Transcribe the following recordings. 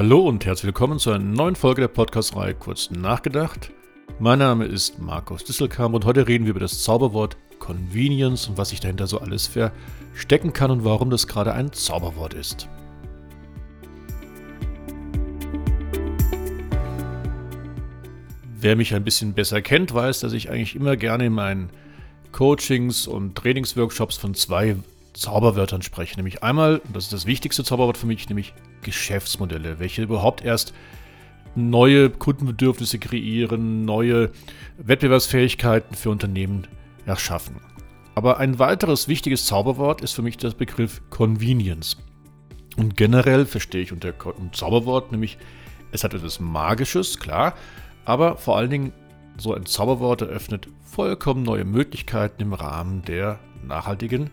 Hallo und herzlich willkommen zu einer neuen Folge der Podcast-Reihe Kurz nachgedacht. Mein Name ist Markus Disselkamp und heute reden wir über das Zauberwort Convenience und was sich dahinter so alles verstecken kann und warum das gerade ein Zauberwort ist. Wer mich ein bisschen besser kennt, weiß, dass ich eigentlich immer gerne in meinen Coachings und Trainingsworkshops von zwei Zauberwörtern spreche. Nämlich einmal, und das ist das wichtigste Zauberwort für mich, nämlich Geschäftsmodelle, welche überhaupt erst neue Kundenbedürfnisse kreieren, neue Wettbewerbsfähigkeiten für Unternehmen erschaffen. Aber ein weiteres wichtiges Zauberwort ist für mich der Begriff Convenience. Und generell verstehe ich unter Zauberwort nämlich, es hat etwas Magisches, klar, aber vor allen Dingen so ein Zauberwort eröffnet vollkommen neue Möglichkeiten im Rahmen der nachhaltigen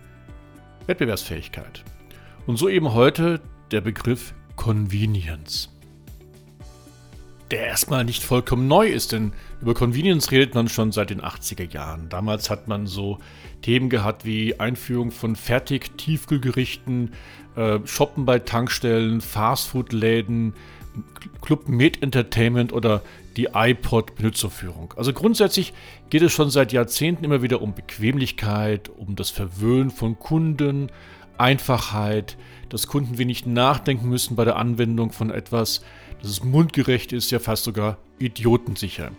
Wettbewerbsfähigkeit. Und so eben heute der Begriff Convenience. Der erstmal nicht vollkommen neu ist, denn über Convenience redet man schon seit den 80er Jahren. Damals hat man so Themen gehabt wie Einführung von Fertig-Tiefkühlgerichten, äh, Shoppen bei Tankstellen, Fastfood-Läden, Club Med Entertainment oder die iPod-Benutzerführung. Also grundsätzlich geht es schon seit Jahrzehnten immer wieder um Bequemlichkeit, um das Verwöhnen von Kunden, Einfachheit, dass Kunden wenig nachdenken müssen bei der Anwendung von etwas, dass es mundgerecht ist, ja fast sogar idiotensicher.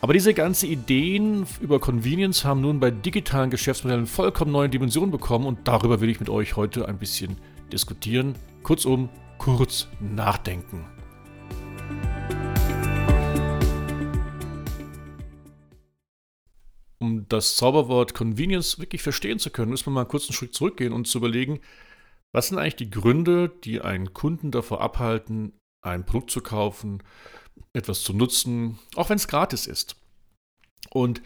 Aber diese ganzen Ideen über Convenience haben nun bei digitalen Geschäftsmodellen vollkommen neue Dimensionen bekommen und darüber will ich mit euch heute ein bisschen diskutieren. Kurzum, kurz nachdenken. Das Zauberwort Convenience wirklich verstehen zu können, müssen wir mal kurz einen Schritt zurückgehen und zu überlegen, was sind eigentlich die Gründe, die einen Kunden davor abhalten, ein Produkt zu kaufen, etwas zu nutzen, auch wenn es gratis ist. Und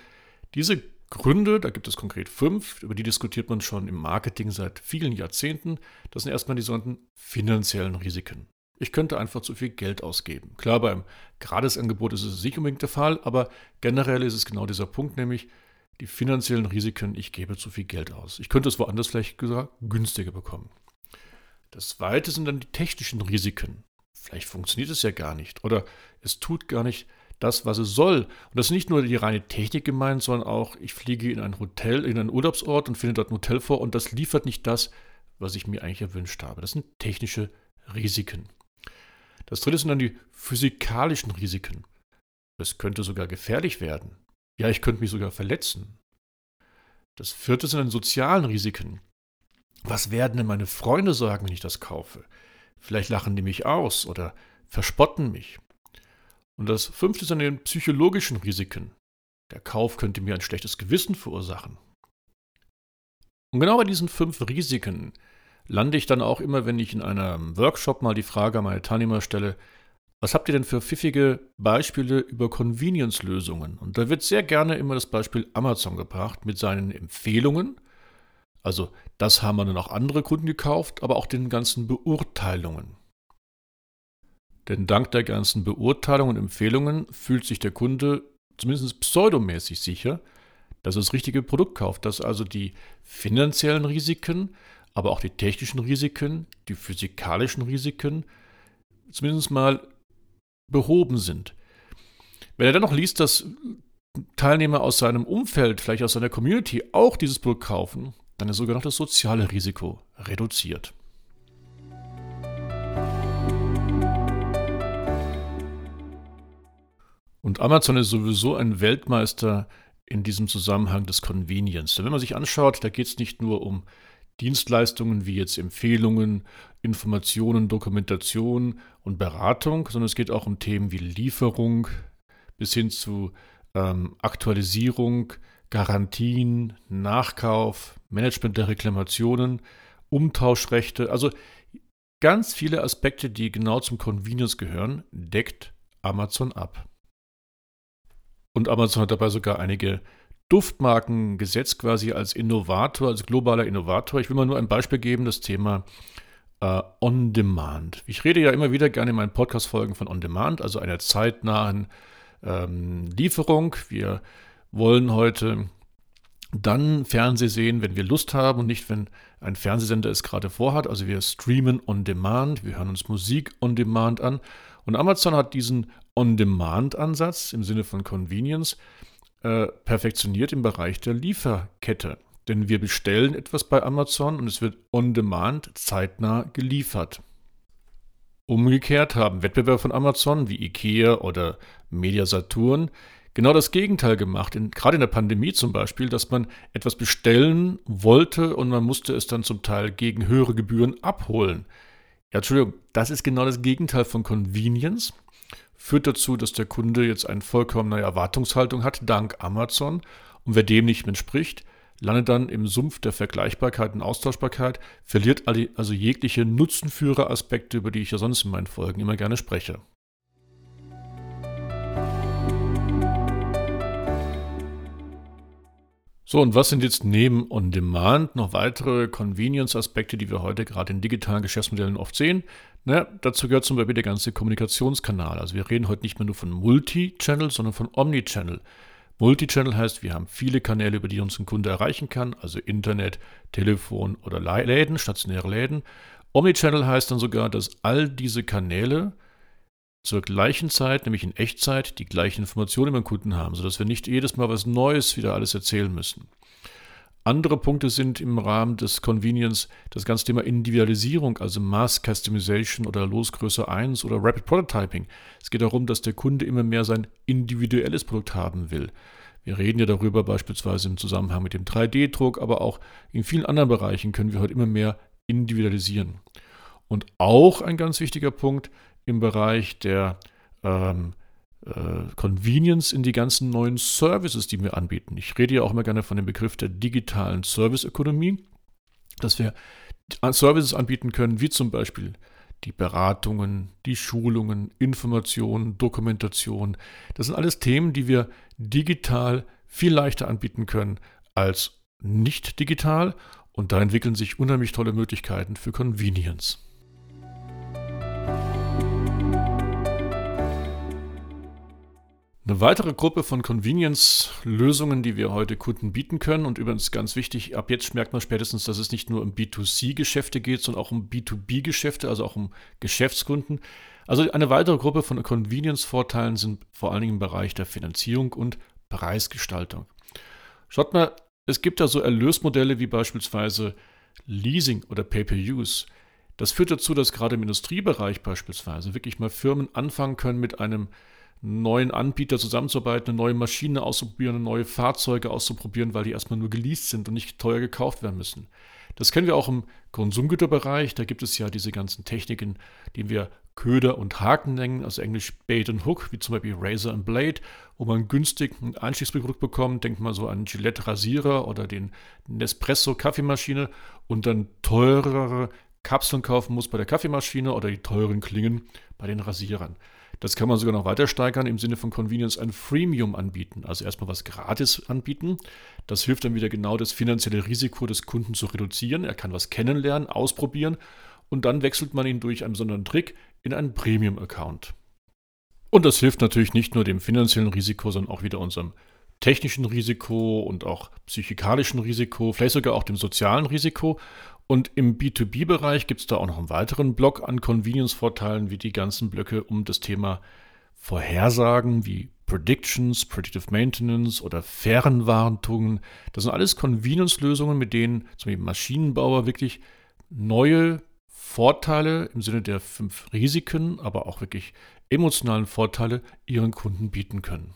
diese Gründe, da gibt es konkret fünf, über die diskutiert man schon im Marketing seit vielen Jahrzehnten. Das sind erstmal die sogenannten finanziellen Risiken. Ich könnte einfach zu viel Geld ausgeben. Klar, beim Gratisangebot ist es nicht unbedingt der Fall, aber generell ist es genau dieser Punkt, nämlich die finanziellen Risiken, ich gebe zu viel Geld aus. Ich könnte es woanders vielleicht gesagt günstiger bekommen. Das zweite sind dann die technischen Risiken. Vielleicht funktioniert es ja gar nicht oder es tut gar nicht das, was es soll. Und das ist nicht nur die reine Technik gemeint, sondern auch, ich fliege in ein Hotel, in einen Urlaubsort und finde dort ein Hotel vor und das liefert nicht das, was ich mir eigentlich erwünscht habe. Das sind technische Risiken. Das dritte sind dann die physikalischen Risiken. Es könnte sogar gefährlich werden. Ja, ich könnte mich sogar verletzen. Das vierte sind dann sozialen Risiken. Was werden denn meine Freunde sagen, wenn ich das kaufe? Vielleicht lachen die mich aus oder verspotten mich. Und das fünfte sind die psychologischen Risiken. Der Kauf könnte mir ein schlechtes Gewissen verursachen. Und genau bei diesen fünf Risiken lande ich dann auch immer, wenn ich in einem Workshop mal die Frage an meine Teilnehmer stelle, was habt ihr denn für pfiffige Beispiele über Convenience-Lösungen? Und da wird sehr gerne immer das Beispiel Amazon gebracht mit seinen Empfehlungen. Also das haben dann auch andere Kunden gekauft, aber auch den ganzen Beurteilungen. Denn dank der ganzen Beurteilungen und Empfehlungen fühlt sich der Kunde zumindest pseudomäßig sicher, dass er das richtige Produkt kauft, dass also die finanziellen Risiken, aber auch die technischen Risiken, die physikalischen Risiken zumindest mal behoben sind. Wenn er dann noch liest, dass Teilnehmer aus seinem Umfeld, vielleicht aus seiner Community auch dieses Produkt kaufen, dann ist sogar noch das soziale Risiko reduziert. Und Amazon ist sowieso ein Weltmeister in diesem Zusammenhang des Convenience. Denn wenn man sich anschaut, da geht es nicht nur um Dienstleistungen wie jetzt Empfehlungen, Informationen, Dokumentation und Beratung, sondern es geht auch um Themen wie Lieferung bis hin zu ähm, Aktualisierung, Garantien, Nachkauf, Management der Reklamationen, Umtauschrechte, also ganz viele Aspekte, die genau zum Convenience gehören, deckt Amazon ab. Und Amazon hat dabei sogar einige Duftmarken gesetzt quasi als Innovator, als globaler Innovator. Ich will mal nur ein Beispiel geben, das Thema äh, On Demand. Ich rede ja immer wieder gerne in meinen Podcast-Folgen von On Demand, also einer zeitnahen ähm, Lieferung. Wir wollen heute Dann Fernseh sehen, wenn wir Lust haben und nicht, wenn ein Fernsehsender es gerade vorhat. Also wir streamen on demand, wir hören uns Musik on demand an. Und Amazon hat diesen On-Demand-Ansatz im Sinne von Convenience äh, perfektioniert im Bereich der Lieferkette. Denn wir bestellen etwas bei Amazon und es wird on-demand zeitnah geliefert. Umgekehrt haben Wettbewerber von Amazon wie IKEA oder Media Saturn genau das Gegenteil gemacht. In, gerade in der Pandemie zum Beispiel, dass man etwas bestellen wollte und man musste es dann zum Teil gegen höhere Gebühren abholen. Ja, Entschuldigung, das ist genau das Gegenteil von Convenience. Führt dazu, dass der Kunde jetzt eine vollkommene Erwartungshaltung hat, dank Amazon. Und wer dem nicht entspricht, landet dann im Sumpf der Vergleichbarkeit und Austauschbarkeit, verliert also jegliche Nutzenführeraspekte, über die ich ja sonst in meinen Folgen immer gerne spreche. So, und was sind jetzt neben On-Demand noch weitere Convenience-Aspekte, die wir heute gerade in digitalen Geschäftsmodellen oft sehen? Na, dazu gehört zum Beispiel der ganze Kommunikationskanal. Also wir reden heute nicht mehr nur von Multi-Channel, sondern von Omni-Channel. Multi-Channel heißt, wir haben viele Kanäle, über die uns ein Kunde erreichen kann, also Internet, Telefon oder Läden, stationäre Läden. Omni-Channel heißt dann sogar, dass all diese Kanäle zur gleichen Zeit, nämlich in Echtzeit, die gleichen Informationen beim Kunden haben, sodass wir nicht jedes Mal was Neues wieder alles erzählen müssen. Andere Punkte sind im Rahmen des Convenience das ganze Thema Individualisierung, also Mass Customization oder Losgröße 1 oder Rapid Prototyping. Es geht darum, dass der Kunde immer mehr sein individuelles Produkt haben will. Wir reden ja darüber beispielsweise im Zusammenhang mit dem 3D-Druck, aber auch in vielen anderen Bereichen können wir heute immer mehr individualisieren. Und auch ein ganz wichtiger Punkt, im Bereich der ähm, äh, Convenience in die ganzen neuen Services, die wir anbieten. Ich rede ja auch immer gerne von dem Begriff der digitalen Serviceökonomie, dass wir Services anbieten können, wie zum Beispiel die Beratungen, die Schulungen, Informationen, Dokumentation. Das sind alles Themen, die wir digital viel leichter anbieten können als nicht digital. Und da entwickeln sich unheimlich tolle Möglichkeiten für Convenience. Eine weitere Gruppe von Convenience-Lösungen, die wir heute Kunden bieten können und übrigens ganz wichtig, ab jetzt merkt man spätestens, dass es nicht nur um B2C-Geschäfte geht, sondern auch um B2B-Geschäfte, also auch um Geschäftskunden. Also eine weitere Gruppe von Convenience-Vorteilen sind vor allen Dingen im Bereich der Finanzierung und Preisgestaltung. Schaut mal, es gibt da so Erlösmodelle wie beispielsweise Leasing oder Pay-per-Use. Das führt dazu, dass gerade im Industriebereich beispielsweise wirklich mal Firmen anfangen können mit einem neuen Anbieter zusammenzuarbeiten, eine neue Maschine auszuprobieren, neue Fahrzeuge auszuprobieren, weil die erstmal nur geleast sind und nicht teuer gekauft werden müssen. Das kennen wir auch im Konsumgüterbereich. Da gibt es ja diese ganzen Techniken, die wir Köder und Haken nennen, also englisch Bait and Hook, wie zum Beispiel Razor and Blade, wo man günstig ein Einstiegsprodukt bekommt. Denkt mal so an Gillette Rasierer oder den Nespresso Kaffeemaschine und dann teurere Kapseln kaufen muss bei der Kaffeemaschine oder die teuren Klingen bei den Rasierern. Das kann man sogar noch weiter steigern im Sinne von Convenience ein Freemium anbieten. Also erstmal was gratis anbieten. Das hilft dann wieder genau das finanzielle Risiko des Kunden zu reduzieren. Er kann was kennenlernen, ausprobieren und dann wechselt man ihn durch einen besonderen Trick in einen Premium-Account. Und das hilft natürlich nicht nur dem finanziellen Risiko, sondern auch wieder unserem technischen Risiko und auch psychikalischen Risiko, vielleicht sogar auch dem sozialen Risiko. Und im B2B-Bereich gibt es da auch noch einen weiteren Block an Convenience-Vorteilen, wie die ganzen Blöcke um das Thema Vorhersagen wie Predictions, Predictive Maintenance oder Fernwartungen. Das sind alles Convenience-Lösungen, mit denen zum Beispiel Maschinenbauer wirklich neue Vorteile im Sinne der fünf Risiken, aber auch wirklich emotionalen Vorteile ihren Kunden bieten können.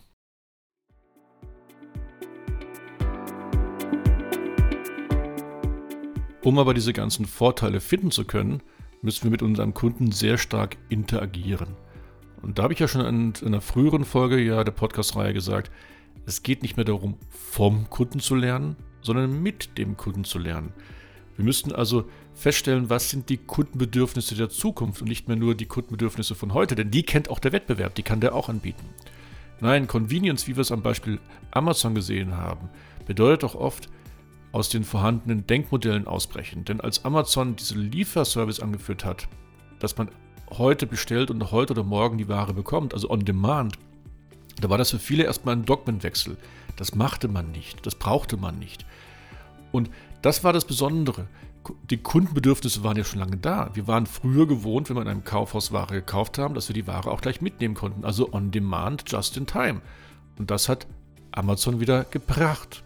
Um aber diese ganzen Vorteile finden zu können, müssen wir mit unserem Kunden sehr stark interagieren. Und da habe ich ja schon in einer früheren Folge ja der Podcast-Reihe gesagt, es geht nicht mehr darum, vom Kunden zu lernen, sondern mit dem Kunden zu lernen. Wir müssten also feststellen, was sind die Kundenbedürfnisse der Zukunft und nicht mehr nur die Kundenbedürfnisse von heute, denn die kennt auch der Wettbewerb, die kann der auch anbieten. Nein, Convenience, wie wir es am Beispiel Amazon gesehen haben, bedeutet doch oft, aus den vorhandenen Denkmodellen ausbrechen. Denn als Amazon diese Lieferservice angeführt hat, dass man heute bestellt und heute oder morgen die Ware bekommt, also on demand, da war das für viele erstmal ein Dogmenwechsel. Das machte man nicht, das brauchte man nicht. Und das war das Besondere. Die Kundenbedürfnisse waren ja schon lange da. Wir waren früher gewohnt, wenn wir in einem Kaufhaus Ware gekauft haben, dass wir die Ware auch gleich mitnehmen konnten. Also on demand, just in time. Und das hat Amazon wieder gebracht.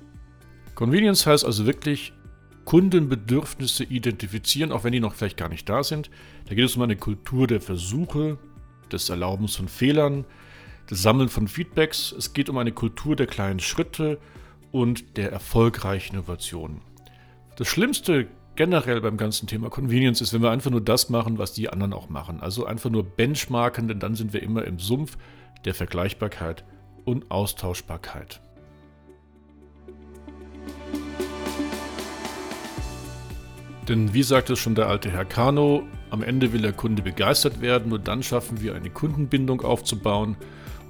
Convenience heißt also wirklich Kundenbedürfnisse identifizieren, auch wenn die noch vielleicht gar nicht da sind. Da geht es um eine Kultur der Versuche, des Erlaubens von Fehlern, des Sammeln von Feedbacks. Es geht um eine Kultur der kleinen Schritte und der erfolgreichen Innovationen. Das Schlimmste generell beim ganzen Thema Convenience ist, wenn wir einfach nur das machen, was die anderen auch machen. Also einfach nur benchmarken, denn dann sind wir immer im Sumpf der Vergleichbarkeit und Austauschbarkeit. Denn wie sagt es schon der alte Herr Kano, am Ende will der Kunde begeistert werden, nur dann schaffen wir eine Kundenbindung aufzubauen.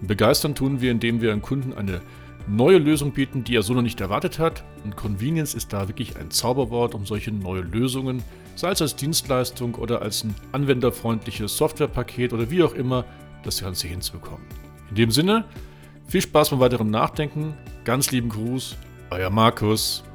Und begeistern tun wir, indem wir einem Kunden eine neue Lösung bieten, die er so noch nicht erwartet hat. Und Convenience ist da wirklich ein Zauberwort, um solche neue Lösungen, sei es als Dienstleistung oder als ein anwenderfreundliches Softwarepaket oder wie auch immer, das Ganze hinzubekommen. In dem Sinne, viel Spaß beim weiteren Nachdenken. Ganz lieben Gruß, euer Markus.